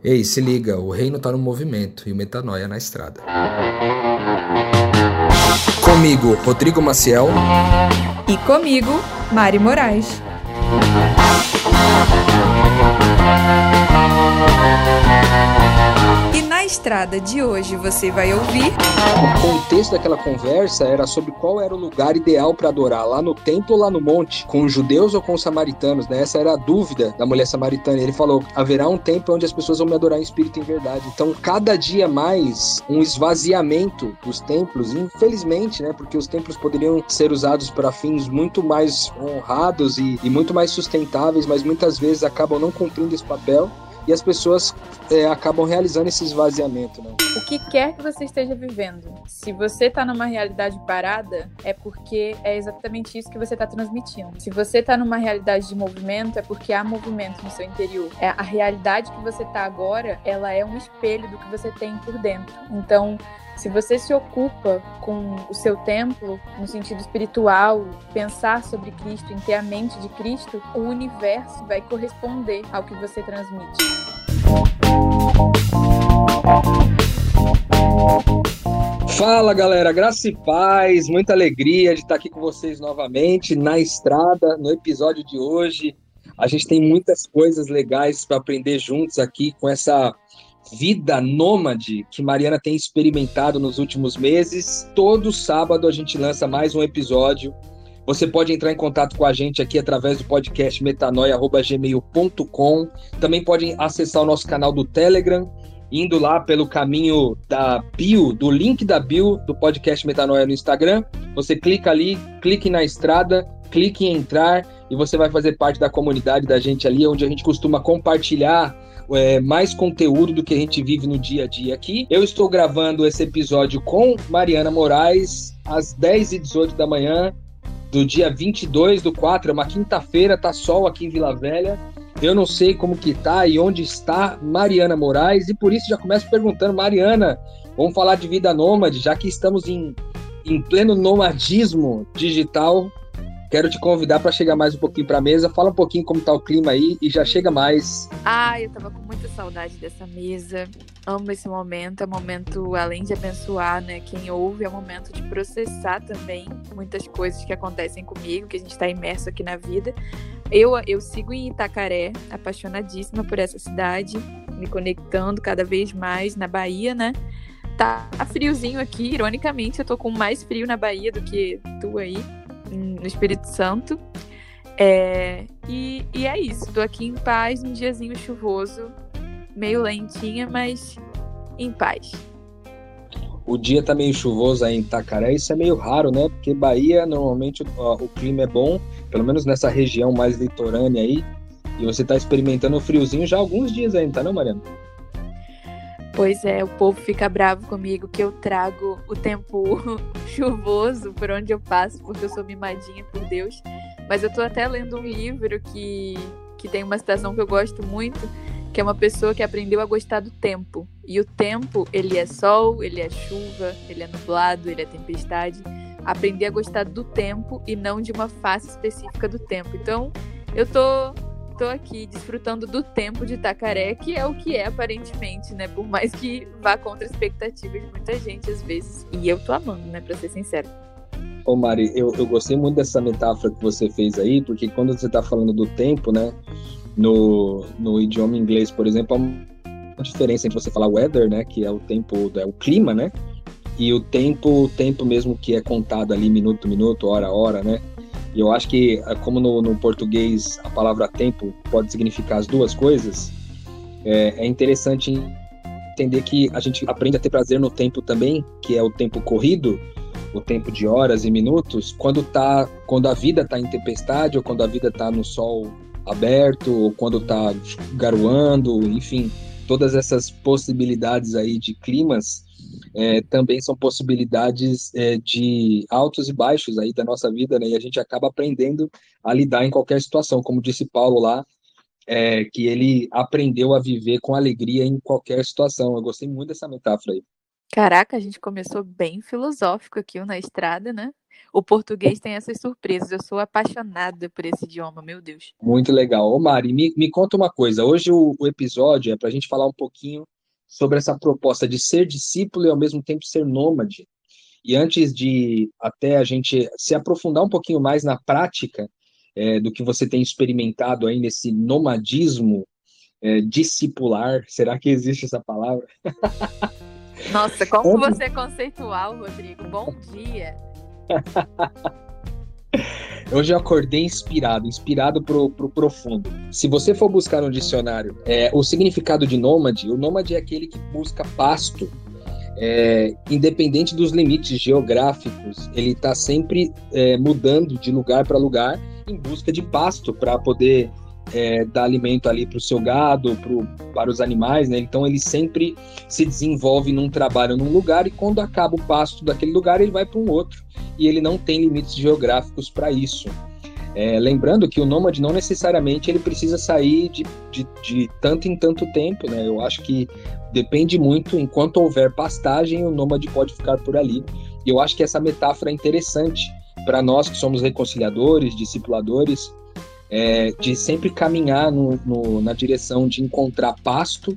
Ei, se liga, o reino tá no movimento e o metanoia na estrada. Comigo, Rodrigo Maciel. E comigo, Mari Moraes. Estrada de hoje você vai ouvir. O contexto daquela conversa era sobre qual era o lugar ideal para adorar, lá no templo ou lá no monte, com os judeus ou com os samaritanos, né? Essa era a dúvida da mulher samaritana. Ele falou: haverá um templo onde as pessoas vão me adorar em espírito e em verdade. Então, cada dia mais, um esvaziamento dos templos, infelizmente, né? Porque os templos poderiam ser usados para fins muito mais honrados e, e muito mais sustentáveis, mas muitas vezes acabam não cumprindo esse papel e as pessoas é, acabam realizando esse esvaziamento. Né? O que quer que você esteja vivendo, se você está numa realidade parada, é porque é exatamente isso que você está transmitindo. Se você está numa realidade de movimento, é porque há movimento no seu interior. É a realidade que você está agora, ela é um espelho do que você tem por dentro. Então, se você se ocupa com o seu templo, no sentido espiritual, pensar sobre Cristo, em ter a mente de Cristo, o universo vai corresponder ao que você transmite. Fala galera, graça e paz, muita alegria de estar aqui com vocês novamente na estrada, no episódio de hoje. A gente tem muitas coisas legais para aprender juntos aqui com essa vida nômade que Mariana tem experimentado nos últimos meses. Todo sábado a gente lança mais um episódio. Você pode entrar em contato com a gente aqui através do podcast metanoia.gmail.com. Também pode acessar o nosso canal do Telegram, indo lá pelo caminho da bio, do link da bio do podcast Metanoia no Instagram. Você clica ali, clique na estrada, clique em entrar e você vai fazer parte da comunidade da gente ali, onde a gente costuma compartilhar é, mais conteúdo do que a gente vive no dia a dia aqui. Eu estou gravando esse episódio com Mariana Moraes às 10h18 da manhã do dia 22 do 4, é uma quinta-feira, tá sol aqui em Vila Velha. Eu não sei como que tá e onde está Mariana Moraes e por isso já começo perguntando, Mariana, vamos falar de vida nômade, já que estamos em, em pleno nomadismo digital. Quero te convidar para chegar mais um pouquinho para a mesa. Fala um pouquinho como tá o clima aí e já chega mais. Ah, eu tava com muita saudade dessa mesa. Amo esse momento. É um momento, além de abençoar, né? Quem ouve, é um momento de processar também muitas coisas que acontecem comigo, que a gente está imerso aqui na vida. Eu, eu sigo em Itacaré, apaixonadíssima por essa cidade, me conectando cada vez mais na Bahia, né? Tá friozinho aqui, ironicamente, eu tô com mais frio na Bahia do que tu aí no Espírito Santo. É, e, e é isso, tô aqui em paz, um diazinho chuvoso, meio lentinha, mas em paz. O dia tá meio chuvoso aí em Itacaré, isso é meio raro, né? Porque Bahia, normalmente o, o clima é bom, pelo menos nessa região mais litorânea aí, e você tá experimentando o friozinho já há alguns dias ainda, tá não, Mariana? Pois é, o povo fica bravo comigo que eu trago o tempo chuvoso por onde eu passo, porque eu sou mimadinha por Deus. Mas eu tô até lendo um livro que, que tem uma citação que eu gosto muito, que é uma pessoa que aprendeu a gostar do tempo. E o tempo, ele é sol, ele é chuva, ele é nublado, ele é tempestade. Aprender a gostar do tempo e não de uma face específica do tempo. Então, eu tô tô aqui desfrutando do tempo de Itacaré, que é o que é aparentemente, né? Por mais que vá contra a expectativa de muita gente às vezes. E eu tô amando, né? Pra ser sincero. Ô Mari, eu, eu gostei muito dessa metáfora que você fez aí, porque quando você tá falando do tempo, né? No, no idioma inglês, por exemplo, há uma diferença entre você falar weather, né? Que é o tempo, é o clima, né? E o tempo, o tempo mesmo que é contado ali minuto, minuto, hora, hora, né? E eu acho que, eh, como no, no, português a palavra tempo pode significar as duas coisas, é, é, interessante entender que a gente aprende a ter prazer no tempo também, que é o tempo corrido, o tempo de horas e minutos, quando, tá, quando a vida está em tempestade, ou quando a vida está no sol aberto, ou quando está garoando, enfim, todas essas possibilidades aí de climas é, também são possibilidades é, de altos e baixos aí da nossa vida, né? E a gente acaba aprendendo a lidar em qualquer situação, como disse Paulo lá, é, que ele aprendeu a viver com alegria em qualquer situação. Eu gostei muito dessa metáfora aí. Caraca, a gente começou bem filosófico aqui na estrada, né? O português tem essas surpresas. Eu sou apaixonada por esse idioma, meu Deus. Muito legal. Ô Mari, me, me conta uma coisa. Hoje o, o episódio é para a gente falar um pouquinho sobre essa proposta de ser discípulo e ao mesmo tempo ser nômade. E antes de até a gente se aprofundar um pouquinho mais na prática é, do que você tem experimentado aí nesse nomadismo é, discipular, será que existe essa palavra? Nossa, como você é conceitual, Rodrigo. Bom dia. Hoje eu acordei inspirado, inspirado pro, pro profundo. Se você for buscar no dicionário é, o significado de nômade, o nômade é aquele que busca pasto, é, independente dos limites geográficos, ele está sempre é, mudando de lugar para lugar em busca de pasto para poder é, dar alimento ali para o seu gado, pro, para os animais, né? Então ele sempre se desenvolve num trabalho num lugar e quando acaba o pasto daquele lugar ele vai para um outro e ele não tem limites geográficos para isso. É, lembrando que o nômade não necessariamente ele precisa sair de, de, de, tanto em tanto tempo, né? Eu acho que depende muito. Enquanto houver pastagem, o nômade pode ficar por ali. E eu acho que essa metáfora é interessante para nós que somos reconciliadores, discipuladores, é, de sempre caminhar no, no, na direção de encontrar pasto,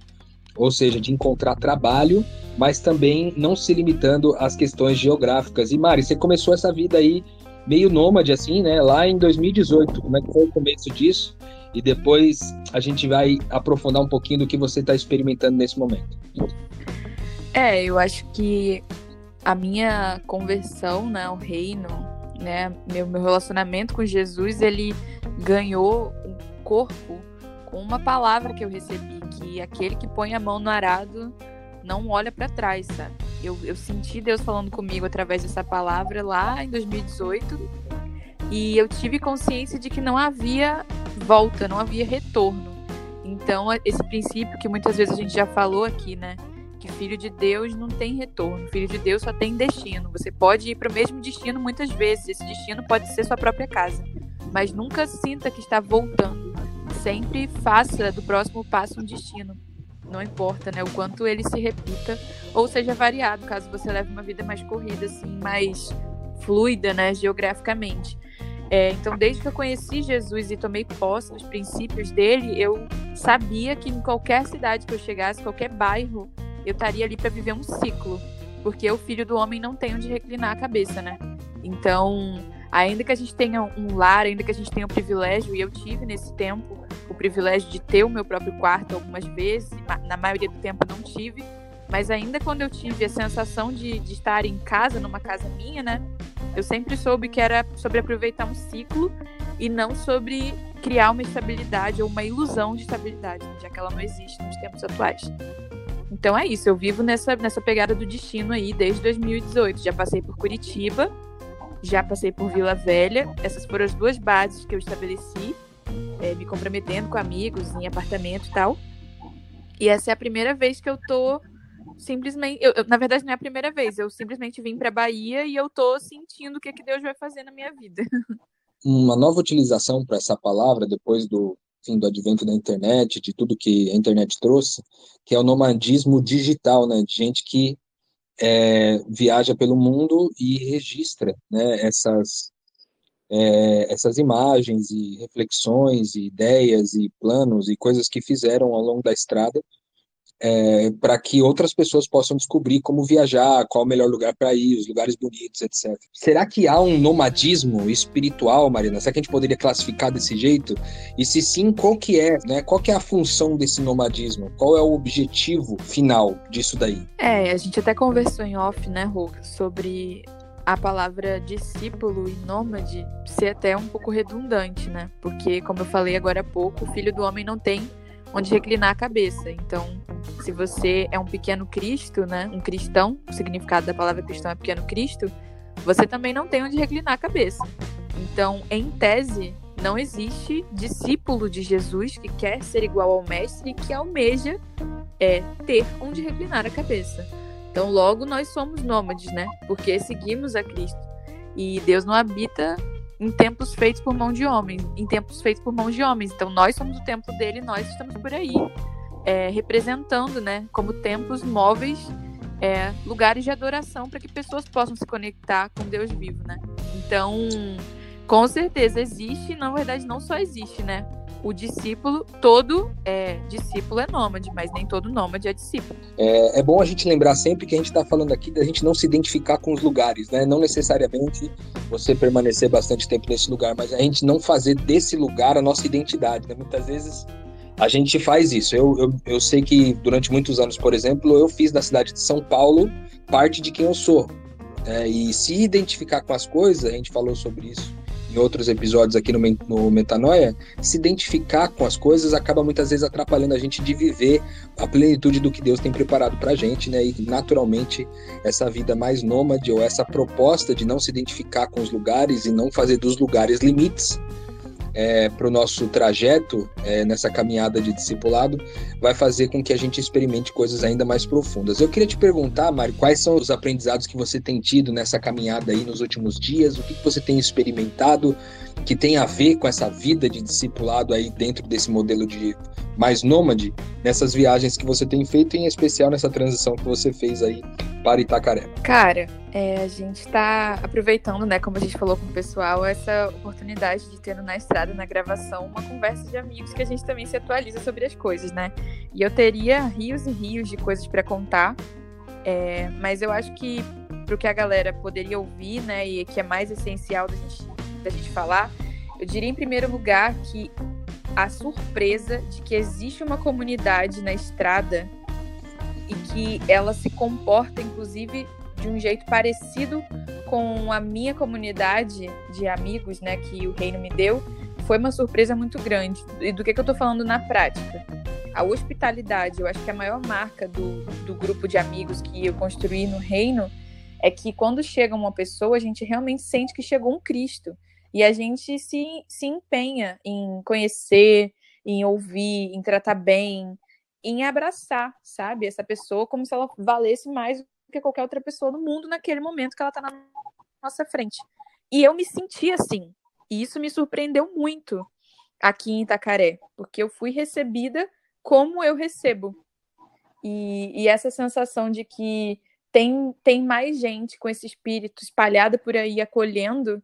ou seja, de encontrar trabalho, mas também não se limitando às questões geográficas. E Mari, você começou essa vida aí meio nômade, assim, né? Lá em 2018. Como é que foi o começo disso? E depois a gente vai aprofundar um pouquinho do que você está experimentando nesse momento. É, eu acho que a minha conversão né, ao reino, né, meu, meu relacionamento com Jesus, ele ganhou um corpo com uma palavra que eu recebi, que aquele que põe a mão no arado não olha para trás, sabe? Eu, eu senti Deus falando comigo através dessa palavra lá em 2018 e eu tive consciência de que não havia volta, não havia retorno. Então, esse princípio que muitas vezes a gente já falou aqui, né? Que filho de Deus não tem retorno, filho de Deus só tem destino. Você pode ir para o mesmo destino muitas vezes, esse destino pode ser sua própria casa mas nunca sinta que está voltando. Sempre faça do próximo passo um destino. Não importa, né, o quanto ele se repita ou seja variado, caso você leve uma vida mais corrida, assim, mais fluida, né, geograficamente. É, então, desde que eu conheci Jesus e tomei posse dos princípios dele, eu sabia que em qualquer cidade que eu chegasse, qualquer bairro, eu estaria ali para viver um ciclo, porque o filho do homem não tem onde reclinar a cabeça, né? Então, ainda que a gente tenha um lar, ainda que a gente tenha o privilégio, e eu tive nesse tempo o privilégio de ter o meu próprio quarto algumas vezes, na maioria do tempo não tive, mas ainda quando eu tive a sensação de, de estar em casa, numa casa minha, né? Eu sempre soube que era sobre aproveitar um ciclo e não sobre criar uma estabilidade ou uma ilusão de estabilidade, já que ela não existe nos tempos atuais. Então é isso, eu vivo nessa, nessa pegada do destino aí desde 2018. Já passei por Curitiba, já passei por Vila Velha. Essas foram as duas bases que eu estabeleci, é, me comprometendo com amigos em apartamento e tal. E essa é a primeira vez que eu tô simplesmente. Eu, eu, na verdade, não é a primeira vez. Eu simplesmente vim para Bahia e eu tô sentindo o que, é que Deus vai fazer na minha vida. Uma nova utilização para essa palavra, depois do, enfim, do advento da internet, de tudo que a internet trouxe, que é o nomadismo digital, né? De gente que é, viaja pelo mundo e registra né, essas, é, essas imagens e reflexões e ideias e planos e coisas que fizeram ao longo da estrada é, para que outras pessoas possam descobrir como viajar, qual o melhor lugar para ir, os lugares bonitos, etc. Será que há um nomadismo espiritual, Marina? Será que a gente poderia classificar desse jeito? E se sim, qual que é, né? Qual que é a função desse nomadismo? Qual é o objetivo final disso daí? É, a gente até conversou em off, né, Rô, sobre a palavra discípulo e nômade ser até um pouco redundante, né? Porque, como eu falei agora há pouco, o filho do homem não tem onde reclinar a cabeça. Então, se você é um pequeno Cristo, né, um cristão, o significado da palavra cristão é pequeno Cristo, você também não tem onde reclinar a cabeça. Então, em tese, não existe discípulo de Jesus que quer ser igual ao mestre e que almeja é, ter onde reclinar a cabeça. Então, logo nós somos nômades, né? Porque seguimos a Cristo. E Deus não habita em tempos feitos por mão de homens, em tempos feitos por mãos de homens. Então nós somos o templo dele, nós estamos por aí é, representando, né, como templos móveis é, lugares de adoração para que pessoas possam se conectar com Deus vivo, né? Então, com certeza existe, na verdade não só existe, né? O discípulo, todo é, discípulo é nômade, mas nem todo nômade é discípulo. É, é bom a gente lembrar sempre que a gente está falando aqui da gente não se identificar com os lugares, né? Não necessariamente você permanecer bastante tempo nesse lugar, mas a gente não fazer desse lugar a nossa identidade, né? Muitas vezes a gente faz isso. Eu, eu, eu sei que durante muitos anos, por exemplo, eu fiz da cidade de São Paulo parte de quem eu sou. É, e se identificar com as coisas, a gente falou sobre isso em outros episódios aqui no, no Metanoia, se identificar com as coisas acaba muitas vezes atrapalhando a gente de viver a plenitude do que Deus tem preparado para a gente, né? E naturalmente essa vida mais nômade ou essa proposta de não se identificar com os lugares e não fazer dos lugares limites, é, para o nosso trajeto é, nessa caminhada de discipulado vai fazer com que a gente experimente coisas ainda mais profundas. Eu queria te perguntar, Mário, quais são os aprendizados que você tem tido nessa caminhada aí nos últimos dias? O que, que você tem experimentado que tem a ver com essa vida de discipulado aí dentro desse modelo de mais nômade, nessas viagens que você tem feito, em especial nessa transição que você fez aí para Itacaré? Cara, é, a gente está aproveitando, né, como a gente falou com o pessoal, essa oportunidade de ter na estrada, na gravação, uma conversa de amigos que a gente também se atualiza sobre as coisas, né? E eu teria rios e rios de coisas para contar, é, mas eu acho que para o que a galera poderia ouvir, né, e que é mais essencial da gente, da gente falar, eu diria em primeiro lugar que a surpresa de que existe uma comunidade na estrada e que ela se comporta, inclusive, de um jeito parecido com a minha comunidade de amigos, né, que o reino me deu, foi uma surpresa muito grande. E do que, que eu tô falando na prática? A hospitalidade, eu acho que a maior marca do, do grupo de amigos que eu construí no reino é que quando chega uma pessoa, a gente realmente sente que chegou um Cristo. E a gente se, se empenha em conhecer, em ouvir, em tratar bem, em abraçar, sabe, essa pessoa como se ela valesse mais que qualquer outra pessoa no mundo naquele momento que ela está na nossa frente. E eu me senti assim. E isso me surpreendeu muito aqui em Itacaré, porque eu fui recebida como eu recebo. E, e essa sensação de que tem, tem mais gente com esse espírito espalhada por aí acolhendo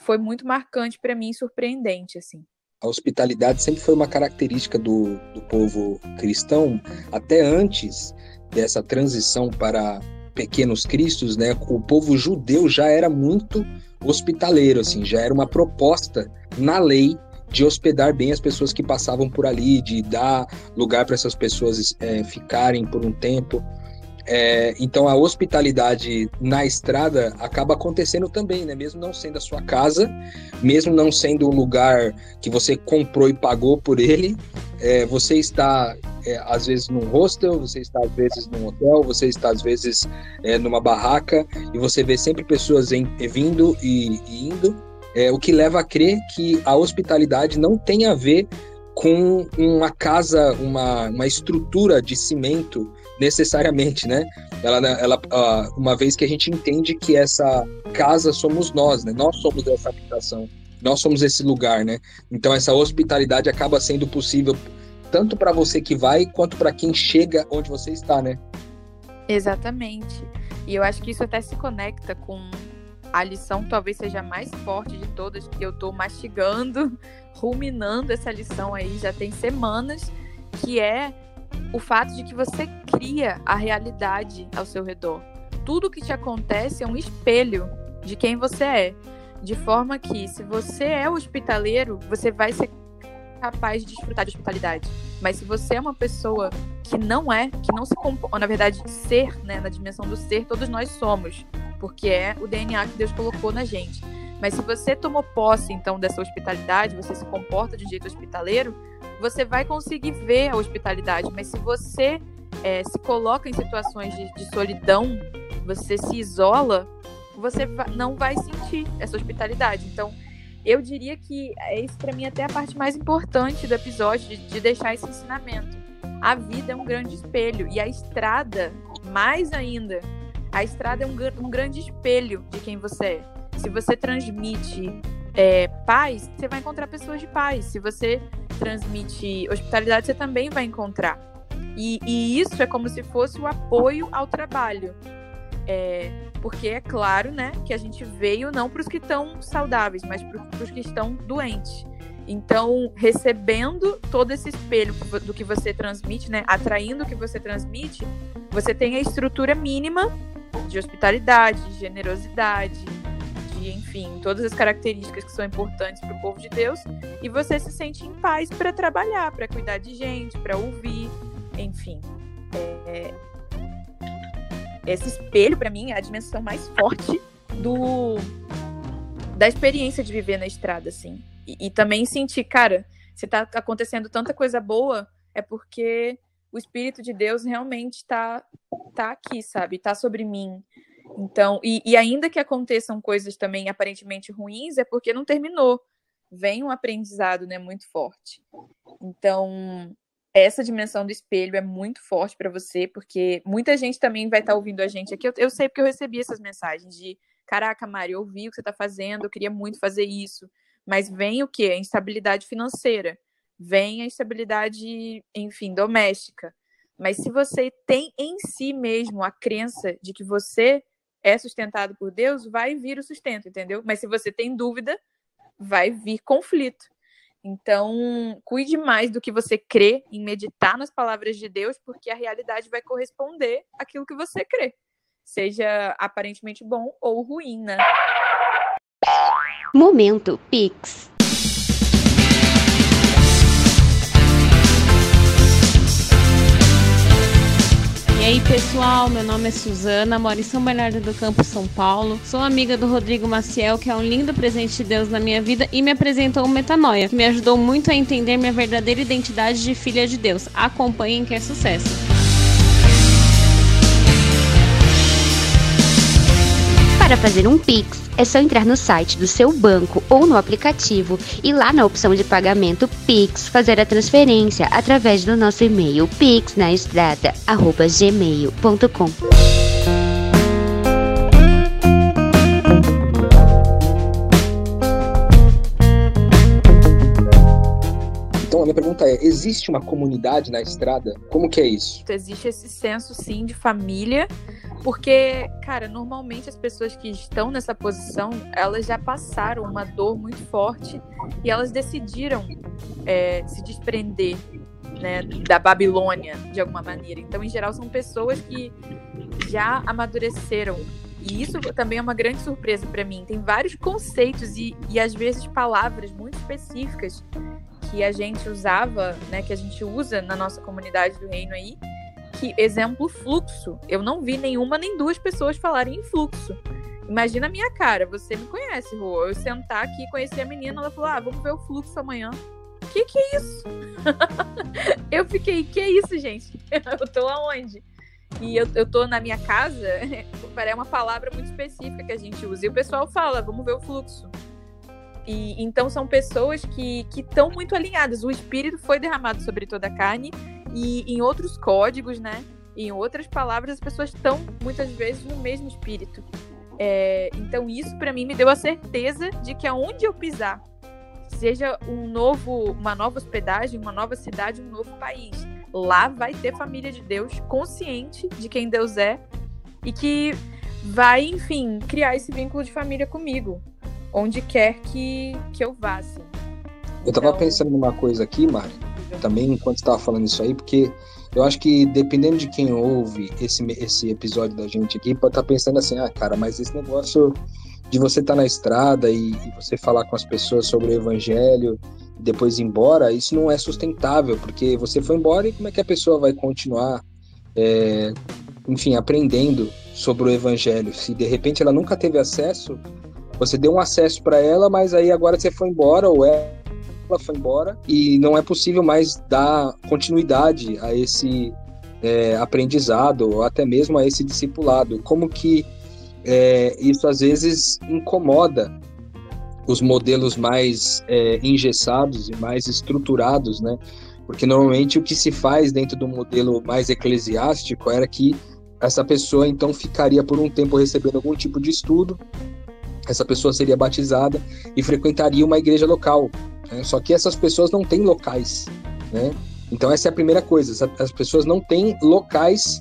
foi muito marcante para mim, surpreendente assim. A hospitalidade sempre foi uma característica do, do povo cristão, até antes dessa transição para pequenos cristos, né, o povo judeu já era muito hospitaleiro, assim, já era uma proposta na lei de hospedar bem as pessoas que passavam por ali, de dar lugar para essas pessoas é, ficarem por um tempo. É, então a hospitalidade na estrada acaba acontecendo também, né? Mesmo não sendo a sua casa, mesmo não sendo um lugar que você comprou e pagou por ele, é, você está é, às vezes num hostel, você está às vezes num hotel, você está às vezes é, numa barraca e você vê sempre pessoas em, vindo e, e indo, é, o que leva a crer que a hospitalidade não tem a ver com uma casa, uma, uma estrutura de cimento necessariamente, né? Ela, ela, uma vez que a gente entende que essa casa somos nós, né? Nós somos essa habitação, nós somos esse lugar, né? Então essa hospitalidade acaba sendo possível tanto para você que vai quanto para quem chega onde você está, né? Exatamente. E eu acho que isso até se conecta com a lição talvez seja a mais forte de todas, que eu estou mastigando, ruminando essa lição aí já tem semanas, que é o fato de que você cria a realidade ao seu redor. Tudo que te acontece é um espelho de quem você é. De forma que, se você é hospitaleiro, você vai ser capaz de desfrutar de hospitalidade. Mas se você é uma pessoa que não é, que não se compõe, na verdade, ser, né, na dimensão do ser, todos nós somos, porque é o DNA que Deus colocou na gente. Mas se você tomou posse, então, dessa hospitalidade, você se comporta de jeito hospitaleiro, você vai conseguir ver a hospitalidade. Mas se você é, se coloca em situações de, de solidão, você se isola, você não vai sentir essa hospitalidade. Então, eu diria que é isso para mim até a parte mais importante do episódio, de, de deixar esse ensinamento. A vida é um grande espelho e a estrada, mais ainda, a estrada é um, um grande espelho de quem você é. Se você transmite é, paz, você vai encontrar pessoas de paz. Se você transmite hospitalidade, você também vai encontrar. E, e isso é como se fosse o apoio ao trabalho. É, porque é claro, né, que a gente veio não para os que estão saudáveis, mas para os que estão doentes. Então, recebendo todo esse espelho do que você transmite, né, atraindo o que você transmite, você tem a estrutura mínima de hospitalidade, de generosidade, enfim, todas as características que são importantes para o povo de Deus, e você se sente em paz para trabalhar, para cuidar de gente, para ouvir, enfim. É, esse espelho, para mim, é a dimensão mais forte do da experiência de viver na estrada, assim. E, e também sentir, cara, se tá acontecendo tanta coisa boa, é porque o Espírito de Deus realmente está tá aqui, sabe? Tá sobre mim. Então, e, e, ainda que aconteçam coisas também aparentemente ruins, é porque não terminou. Vem um aprendizado, né, muito forte. Então, essa dimensão do espelho é muito forte para você, porque muita gente também vai estar tá ouvindo a gente aqui. Eu, eu, sei porque eu recebi essas mensagens de caraca, Mari, eu ouvi o que você está fazendo, eu queria muito fazer isso. Mas vem o quê? A instabilidade financeira. Vem a instabilidade, enfim, doméstica. Mas se você tem em si mesmo a crença de que você é sustentado por Deus, vai vir o sustento, entendeu? Mas se você tem dúvida, vai vir conflito. Então, cuide mais do que você crê em meditar nas palavras de Deus, porque a realidade vai corresponder àquilo que você crê, seja aparentemente bom ou ruim, né? Momento Pix. E aí, pessoal, meu nome é Suzana, moro em São Bernardo do Campo, São Paulo. Sou amiga do Rodrigo Maciel, que é um lindo presente de Deus na minha vida e me apresentou o Metanoia, que me ajudou muito a entender minha verdadeira identidade de filha de Deus. Acompanhem que é sucesso. Para fazer um Pix, é só entrar no site do seu banco ou no aplicativo e lá na opção de pagamento Pix fazer a transferência através do nosso e-mail pixnaestrada@gmail.com. minha pergunta é: existe uma comunidade na estrada? Como que é isso? Existe esse senso sim de família porque, cara, normalmente as pessoas que estão nessa posição, elas já passaram uma dor muito forte e elas decidiram é, se desprender né, da Babilônia de alguma maneira. Então, em geral, são pessoas que já amadureceram. E isso também é uma grande surpresa para mim. Tem vários conceitos e, e às vezes palavras muito específicas que a gente usava, né, que a gente usa na nossa comunidade do reino aí, que, exemplo, fluxo. Eu não vi nenhuma nem duas pessoas falarem em fluxo. Imagina a minha cara, você me conhece, Rô. Eu sentar aqui, conhecer a menina, ela falou: ah, vamos ver o fluxo amanhã. Que que é isso? eu fiquei, que é isso, gente? eu tô aonde? E eu, eu tô na minha casa, é uma palavra muito específica que a gente usa. E o pessoal fala, vamos ver o fluxo. E então são pessoas que estão muito alinhadas. O espírito foi derramado sobre toda a carne e em outros códigos, né? Em outras palavras, as pessoas estão muitas vezes no mesmo espírito. É, então isso para mim me deu a certeza de que aonde eu pisar, seja um novo, uma nova hospedagem, uma nova cidade, um novo país, lá vai ter família de Deus consciente de quem Deus é e que vai, enfim, criar esse vínculo de família comigo, onde quer que, que eu vá. Assim. Eu tava então... pensando numa coisa aqui, Mari também enquanto estava falando isso aí, porque eu acho que dependendo de quem ouve esse, esse episódio da gente aqui, pode estar tá pensando assim, ah, cara, mas esse negócio de você estar tá na estrada e, e, você falar com as pessoas sobre o evangelho e depois ir embora, isso não é sustentável, porque você foi embora e como é que a pessoa vai continuar, é, enfim, aprendendo sobre o evangelho? Se de repente ela nunca teve acesso, você deu um acesso para ela, mas aí agora você foi embora ou é ela foi embora e não é possível mais dar continuidade a esse é, aprendizado ou até mesmo a esse discipulado. Como que é, isso às vezes incomoda os modelos mais é, engessados e mais estruturados, né? Porque normalmente o que se faz dentro do modelo mais eclesiástico era que essa pessoa então ficaria por um tempo recebendo algum tipo de estudo, essa pessoa seria batizada e frequentaria uma igreja local, né? Só que essas pessoas não têm locais, né? Então essa é a primeira coisa. As pessoas não têm locais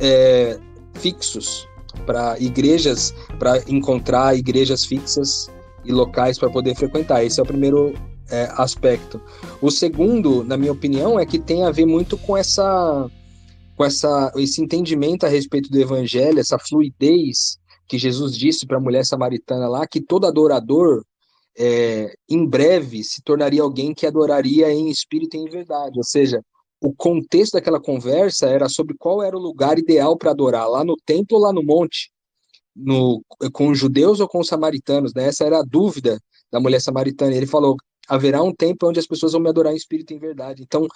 é, fixos para igrejas, para encontrar igrejas fixas e locais para poder frequentar. Esse é o primeiro é, aspecto. O segundo, na minha opinião, é que tem a ver muito com essa com essa, esse entendimento a respeito do evangelho, essa fluidez que Jesus disse para a mulher samaritana lá, que todo adorador é, em breve se tornaria alguém que adoraria em espírito e em verdade. Ou seja, o contexto daquela conversa era sobre qual era o lugar ideal para adorar, lá no templo ou lá no monte, no, com os judeus ou com os samaritanos. Né? Essa era a dúvida da mulher samaritana. Ele falou: haverá um tempo onde as pessoas vão me adorar em espírito e em verdade. Então,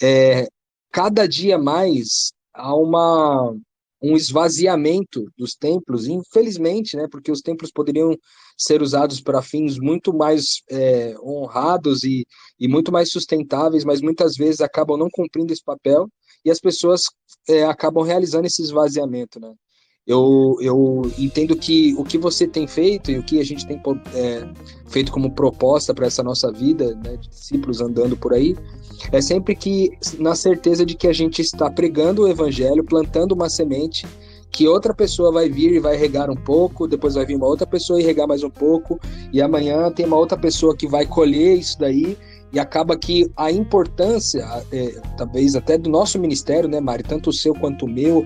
é, cada dia mais há uma, um esvaziamento dos templos, infelizmente, né, porque os templos poderiam ser usados para fins muito mais é, honrados e, e muito mais sustentáveis, mas muitas vezes acabam não cumprindo esse papel e as pessoas é, acabam realizando esse esvaziamento, né? Eu, eu entendo que o que você tem feito e o que a gente tem é, feito como proposta para essa nossa vida, né, de discípulos andando por aí, é sempre que na certeza de que a gente está pregando o evangelho, plantando uma semente que outra pessoa vai vir e vai regar um pouco, depois vai vir uma outra pessoa e regar mais um pouco, e amanhã tem uma outra pessoa que vai colher isso daí, e acaba que a importância, é, talvez até do nosso ministério, né, Mari, tanto o seu quanto o meu,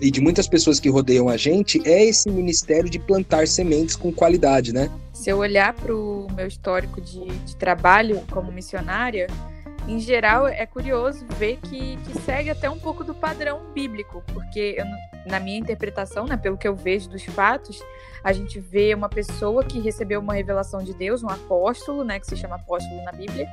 e de muitas pessoas que rodeiam a gente, é esse ministério de plantar sementes com qualidade, né? Se eu olhar para o meu histórico de, de trabalho como missionária, em geral, é curioso ver que, que segue até um pouco do padrão bíblico, porque eu, na minha interpretação, né, pelo que eu vejo dos fatos, a gente vê uma pessoa que recebeu uma revelação de Deus, um apóstolo, né, que se chama apóstolo na Bíblia,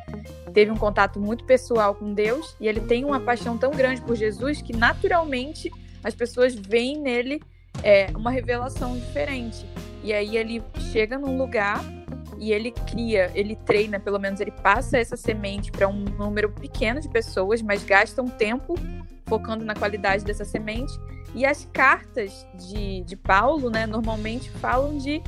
teve um contato muito pessoal com Deus e ele tem uma paixão tão grande por Jesus que naturalmente as pessoas veem nele é, uma revelação diferente. E aí ele chega num lugar e ele cria, ele treina, pelo menos ele passa essa semente para um número pequeno de pessoas, mas gasta um tempo focando na qualidade dessa semente. E as cartas de, de Paulo, né, normalmente falam de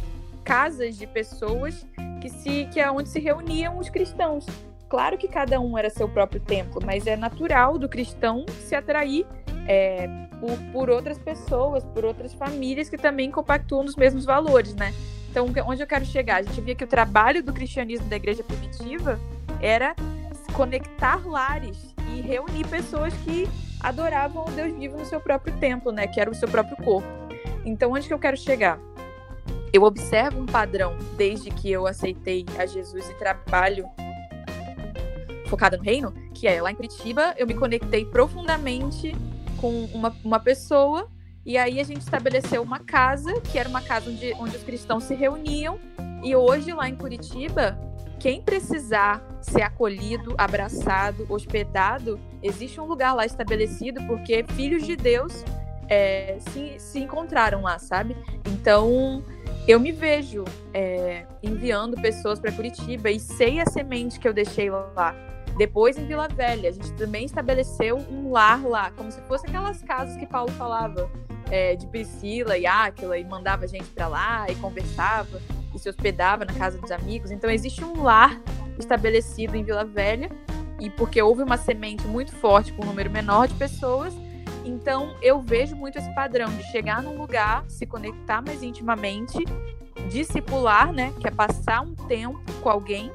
casas de pessoas que se que é onde se reuniam os cristãos. Claro que cada um era seu próprio templo, mas é natural do cristão se atrair é, por, por outras pessoas, por outras famílias que também compactuam nos mesmos valores, né? Então, onde eu quero chegar? A gente via que o trabalho do cristianismo da igreja primitiva era conectar lares e reunir pessoas que adoravam o Deus vivo no seu próprio templo, né? Que era o seu próprio corpo. Então, onde que eu quero chegar? Eu observo um padrão desde que eu aceitei a Jesus e trabalho focada no reino, que é lá em Curitiba, eu me conectei profundamente com uma, uma pessoa e aí a gente estabeleceu uma casa, que era uma casa onde, onde os cristãos se reuniam. E hoje, lá em Curitiba, quem precisar ser acolhido, abraçado, hospedado, existe um lugar lá estabelecido, porque filhos de Deus é, se, se encontraram lá, sabe? Então, eu me vejo é, enviando pessoas para Curitiba e sei a semente que eu deixei lá. Depois, em Vila Velha, a gente também estabeleceu um lar lá, como se fosse aquelas casas que Paulo falava é, de Priscila e Áquila e mandava gente para lá e conversava e se hospedava na casa dos amigos. Então existe um lar estabelecido em Vila Velha e porque houve uma semente muito forte com um número menor de pessoas, então eu vejo muito esse padrão de chegar num lugar, se conectar mais intimamente, discipular, né, que é passar um tempo com alguém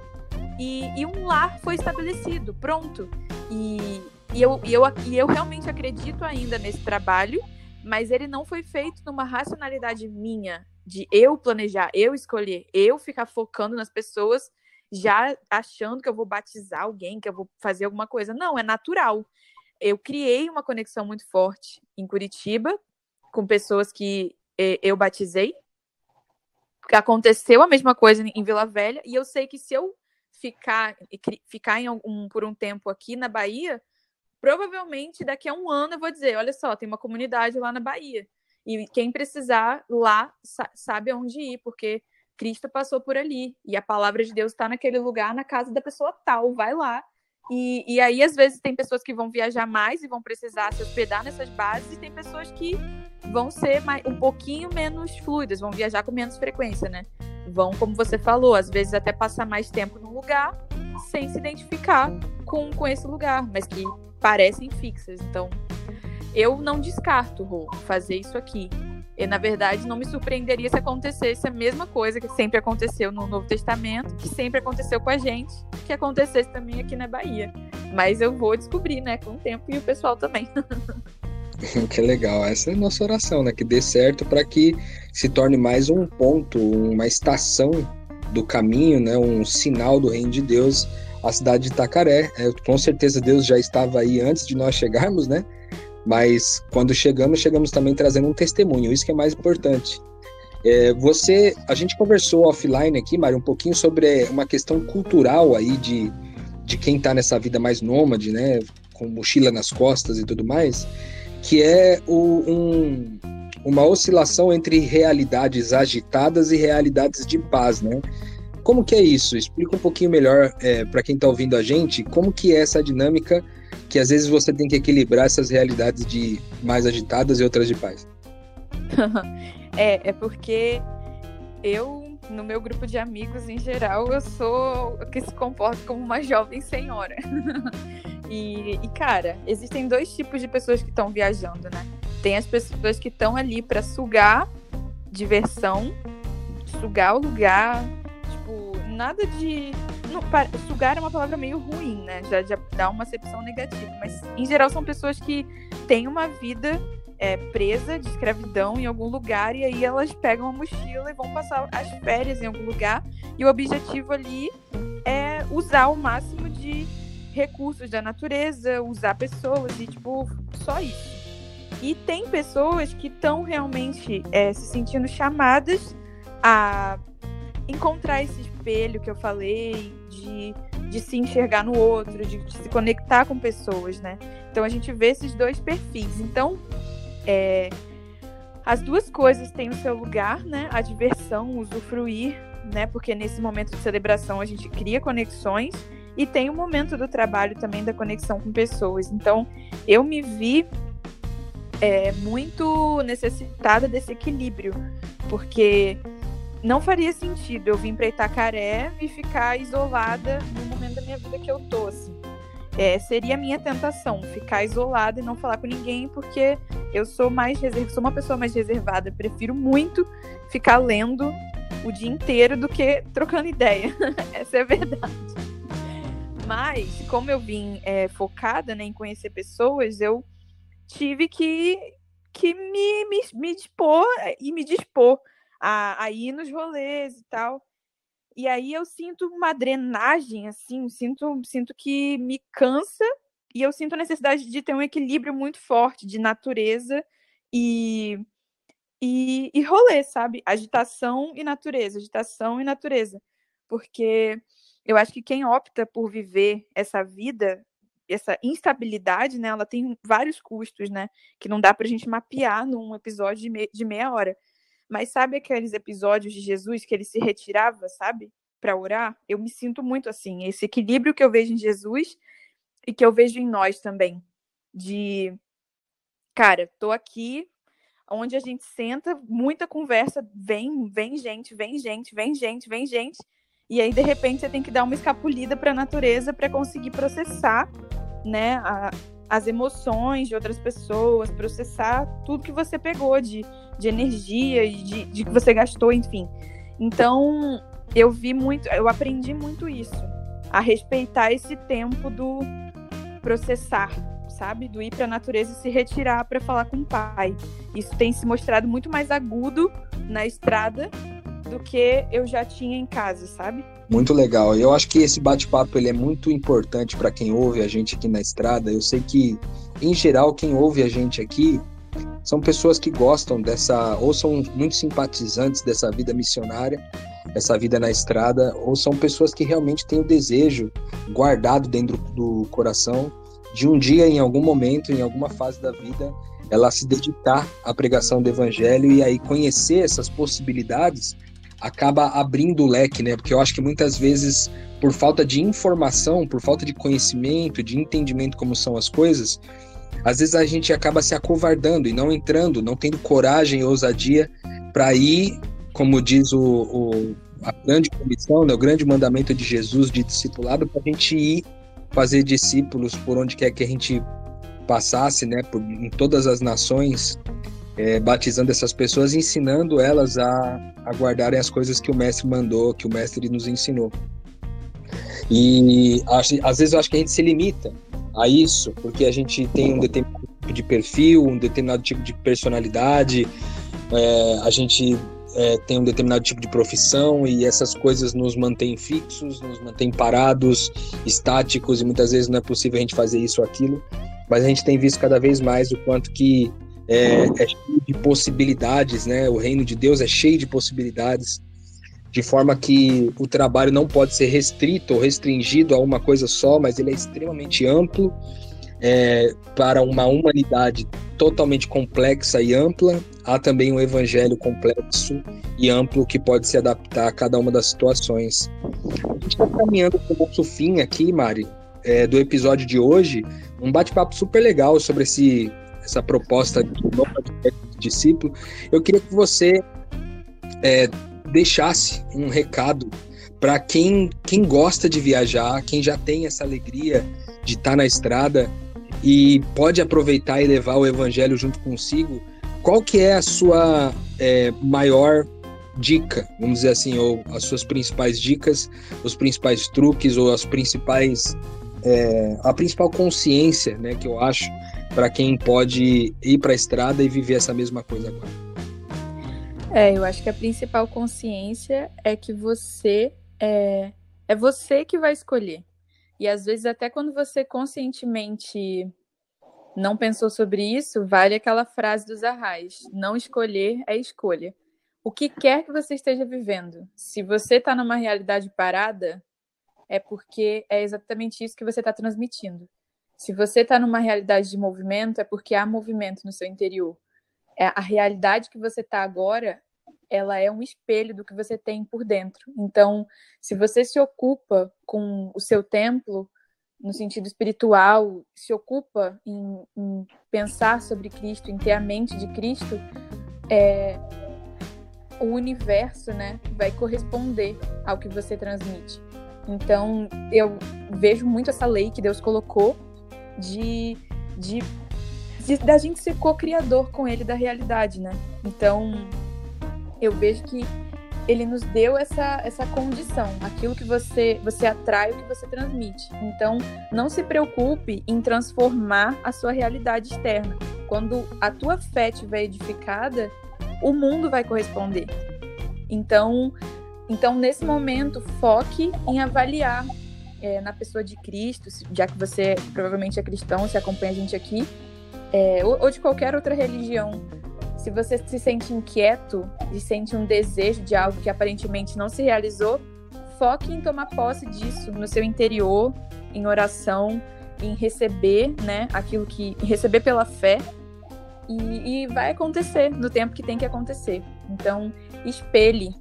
e, e um lar foi estabelecido, pronto. E, e, eu, e, eu, e eu realmente acredito ainda nesse trabalho mas ele não foi feito numa racionalidade minha de eu planejar, eu escolher, eu ficar focando nas pessoas já achando que eu vou batizar alguém, que eu vou fazer alguma coisa. Não, é natural. Eu criei uma conexão muito forte em Curitiba com pessoas que eu batizei. Aconteceu a mesma coisa em Vila Velha e eu sei que se eu ficar ficar em algum, por um tempo aqui na Bahia, provavelmente daqui a um ano eu vou dizer: olha só, tem uma comunidade lá na Bahia. E quem precisar lá sabe onde ir, porque Cristo passou por ali. E a palavra de Deus está naquele lugar, na casa da pessoa tal. Vai lá. E, e aí, às vezes, tem pessoas que vão viajar mais e vão precisar se hospedar nessas bases, e tem pessoas que vão ser mais, um pouquinho menos fluidas, vão viajar com menos frequência, né? Vão, como você falou, às vezes até passar mais tempo no lugar sem se identificar com, com esse lugar, mas que parecem fixas. Então, eu não descarto, fazer isso aqui. E, na verdade, não me surpreenderia se acontecesse a mesma coisa que sempre aconteceu no Novo Testamento, que sempre aconteceu com a gente, que acontecesse também aqui na Bahia. Mas eu vou descobrir, né, com o tempo e o pessoal também. que legal. Essa é a nossa oração, né? Que dê certo para que se torne mais um ponto, uma estação do caminho, né? Um sinal do reino de Deus, a cidade de Itacaré. É, com certeza Deus já estava aí antes de nós chegarmos, né? Mas quando chegamos, chegamos também trazendo um testemunho, isso que é mais importante. É, você, a gente conversou offline aqui, Mário, um pouquinho sobre uma questão cultural aí de, de quem está nessa vida mais nômade, né, com mochila nas costas e tudo mais, que é o, um, uma oscilação entre realidades agitadas e realidades de paz, né? Como que é isso? Explica um pouquinho melhor é, para quem está ouvindo a gente, como que é essa dinâmica que às vezes você tem que equilibrar essas realidades de mais agitadas e outras de paz. é, é porque eu, no meu grupo de amigos em geral, eu sou que se comporta como uma jovem senhora. e, e, cara, existem dois tipos de pessoas que estão viajando, né? Tem as pessoas que estão ali para sugar diversão, sugar o lugar, tipo, nada de sugar é uma palavra meio ruim, né? Já, já dá uma acepção negativa. Mas, em geral, são pessoas que têm uma vida é, presa de escravidão em algum lugar e aí elas pegam a mochila e vão passar as férias em algum lugar. E o objetivo ali é usar o máximo de recursos da natureza, usar pessoas e, tipo, só isso. E tem pessoas que estão realmente é, se sentindo chamadas a encontrar esse espelho que eu falei, de, de se enxergar no outro, de, de, se conectar com pessoas, né? Então a gente vê esses dois perfis. Então, é, as duas coisas têm o seu lugar, né? A diversão, usufruir, né? Porque nesse momento de celebração a gente cria conexões e tem o momento do trabalho também da conexão com pessoas. Então, eu me vi é, muito necessitada desse equilíbrio, porque não faria sentido eu vir para Itacaré e ficar isolada no momento da minha vida que eu tô, assim. É, seria a minha tentação, ficar isolada e não falar com ninguém, porque eu sou mais reservada, sou uma pessoa mais reservada. Prefiro muito ficar lendo o dia inteiro do que trocando ideia. Essa é a verdade. Mas, como eu vim é, focada né, em conhecer pessoas, eu tive que, que me, me, me dispor e me dispor a, a ir nos rolês e tal. E aí eu sinto uma drenagem, assim, sinto, sinto que me cansa e eu sinto a necessidade de ter um equilíbrio muito forte de natureza e, e, e rolê, sabe? Agitação e natureza, agitação e natureza. Porque eu acho que quem opta por viver essa vida, essa instabilidade, né, ela tem vários custos, né? Que não dá pra gente mapear num episódio de, me de meia hora. Mas sabe aqueles episódios de Jesus que ele se retirava, sabe? Para orar? Eu me sinto muito assim. Esse equilíbrio que eu vejo em Jesus e que eu vejo em nós também. De, cara, tô aqui, onde a gente senta, muita conversa, vem, vem gente, vem gente, vem gente, vem gente. E aí, de repente, você tem que dar uma escapulida para a natureza para conseguir processar né, a, as emoções de outras pessoas, processar tudo que você pegou de, de energia de, de que você gastou, enfim. Então, eu vi muito, eu aprendi muito isso, a respeitar esse tempo do processar, sabe? Do ir para a natureza e se retirar para falar com o pai. Isso tem se mostrado muito mais agudo na estrada do que eu já tinha em casa, sabe? Muito legal. Eu acho que esse bate-papo ele é muito importante para quem ouve a gente aqui na estrada. Eu sei que, em geral, quem ouve a gente aqui são pessoas que gostam dessa, ou são muito simpatizantes dessa vida missionária, essa vida na estrada, ou são pessoas que realmente têm o desejo guardado dentro do coração de um dia, em algum momento, em alguma fase da vida, ela se dedicar à pregação do evangelho e aí conhecer essas possibilidades acaba abrindo o leque, né? Porque eu acho que muitas vezes, por falta de informação, por falta de conhecimento, de entendimento como são as coisas, às vezes a gente acaba se acovardando e não entrando, não tendo coragem e ousadia para ir, como diz o, o, a grande comissão, né, o grande mandamento de Jesus de discipulado, para a gente ir fazer discípulos por onde quer que a gente passasse, né, por, em todas as nações, é, batizando essas pessoas, ensinando elas a, a guardarem as coisas que o mestre mandou, que o mestre nos ensinou. E acho, às vezes eu acho que a gente se limita a isso, porque a gente tem um determinado tipo de perfil, um determinado tipo de personalidade, é, a gente é, tem um determinado tipo de profissão e essas coisas nos mantêm fixos, nos mantêm parados, estáticos e muitas vezes não é possível a gente fazer isso ou aquilo, mas a gente tem visto cada vez mais o quanto que é, é cheio de possibilidades, né? O reino de Deus é cheio de possibilidades, de forma que o trabalho não pode ser restrito ou restringido a uma coisa só, mas ele é extremamente amplo é, para uma humanidade totalmente complexa e ampla. Há também um evangelho complexo e amplo que pode se adaptar a cada uma das situações. A gente está caminhando para o nosso fim aqui, Mari, é, do episódio de hoje, um bate-papo super legal sobre esse, essa proposta de discípulo. Eu queria que você é, deixasse um recado para quem, quem gosta de viajar, quem já tem essa alegria de estar tá na estrada e pode aproveitar e levar o evangelho junto consigo, qual que é a sua é, maior dica, vamos dizer assim, ou as suas principais dicas, os principais truques ou as principais é, a principal consciência, né, que eu acho para quem pode ir para a estrada e viver essa mesma coisa agora. É, eu acho que a principal consciência é que você é, é você que vai escolher. E às vezes, até quando você conscientemente não pensou sobre isso, vale aquela frase dos arrais: não escolher é escolha. O que quer que você esteja vivendo, se você está numa realidade parada, é porque é exatamente isso que você está transmitindo. Se você está numa realidade de movimento, é porque há movimento no seu interior. É a realidade que você está agora ela é um espelho do que você tem por dentro. Então, se você se ocupa com o seu templo, no sentido espiritual, se ocupa em, em pensar sobre Cristo, em ter a mente de Cristo, é, o universo né, vai corresponder ao que você transmite. Então, eu vejo muito essa lei que Deus colocou de, de, de da gente ser co-criador com Ele da realidade, né? Então, eu vejo que ele nos deu essa, essa condição, aquilo que você você atrai o que você transmite. Então, não se preocupe em transformar a sua realidade externa. Quando a tua fé estiver edificada, o mundo vai corresponder. Então, então nesse momento, foque em avaliar é, na pessoa de Cristo, já que você provavelmente é cristão, se acompanha a gente aqui, é, ou, ou de qualquer outra religião. Se você se sente inquieto e sente um desejo de algo que aparentemente não se realizou, foque em tomar posse disso no seu interior, em oração, em receber, né, aquilo que receber pela fé. E, e, vai acontecer no tempo que tem que acontecer. Então, espelhe,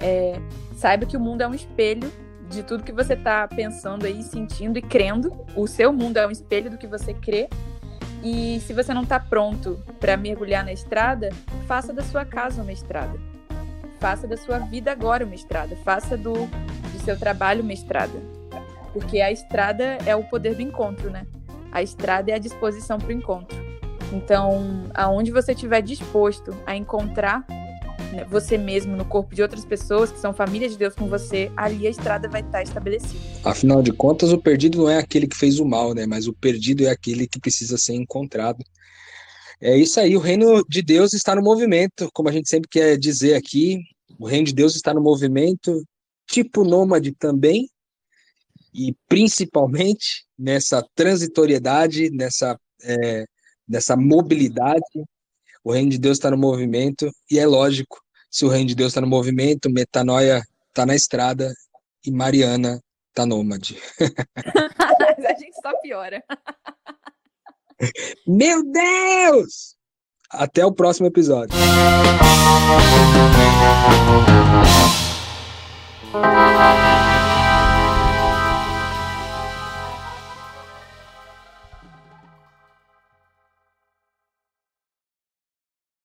é, saiba que o mundo é um espelho de tudo que você está pensando aí, sentindo e crendo. O seu mundo é um espelho do que você crê e se você não está pronto para mergulhar na estrada, faça da sua casa uma estrada. Faça da sua vida agora uma estrada. Faça do, do seu trabalho uma estrada. Porque a estrada é o poder do encontro, né? A estrada é a disposição para o encontro. Então, aonde você estiver disposto a encontrar né, você mesmo no corpo de outras pessoas que são família de Deus com você, ali a estrada vai estar estabelecida. Afinal de contas, o perdido não é aquele que fez o mal, né? Mas o perdido é aquele que precisa ser encontrado. É isso aí, o reino de Deus está no movimento, como a gente sempre quer dizer aqui, o reino de Deus está no movimento, tipo nômade também, e principalmente nessa transitoriedade, nessa, é, nessa mobilidade, o reino de Deus está no movimento, e é lógico, se o reino de Deus está no movimento, Metanoia está na estrada e Mariana está nômade. a gente só piora. Meu Deus! Até o próximo episódio.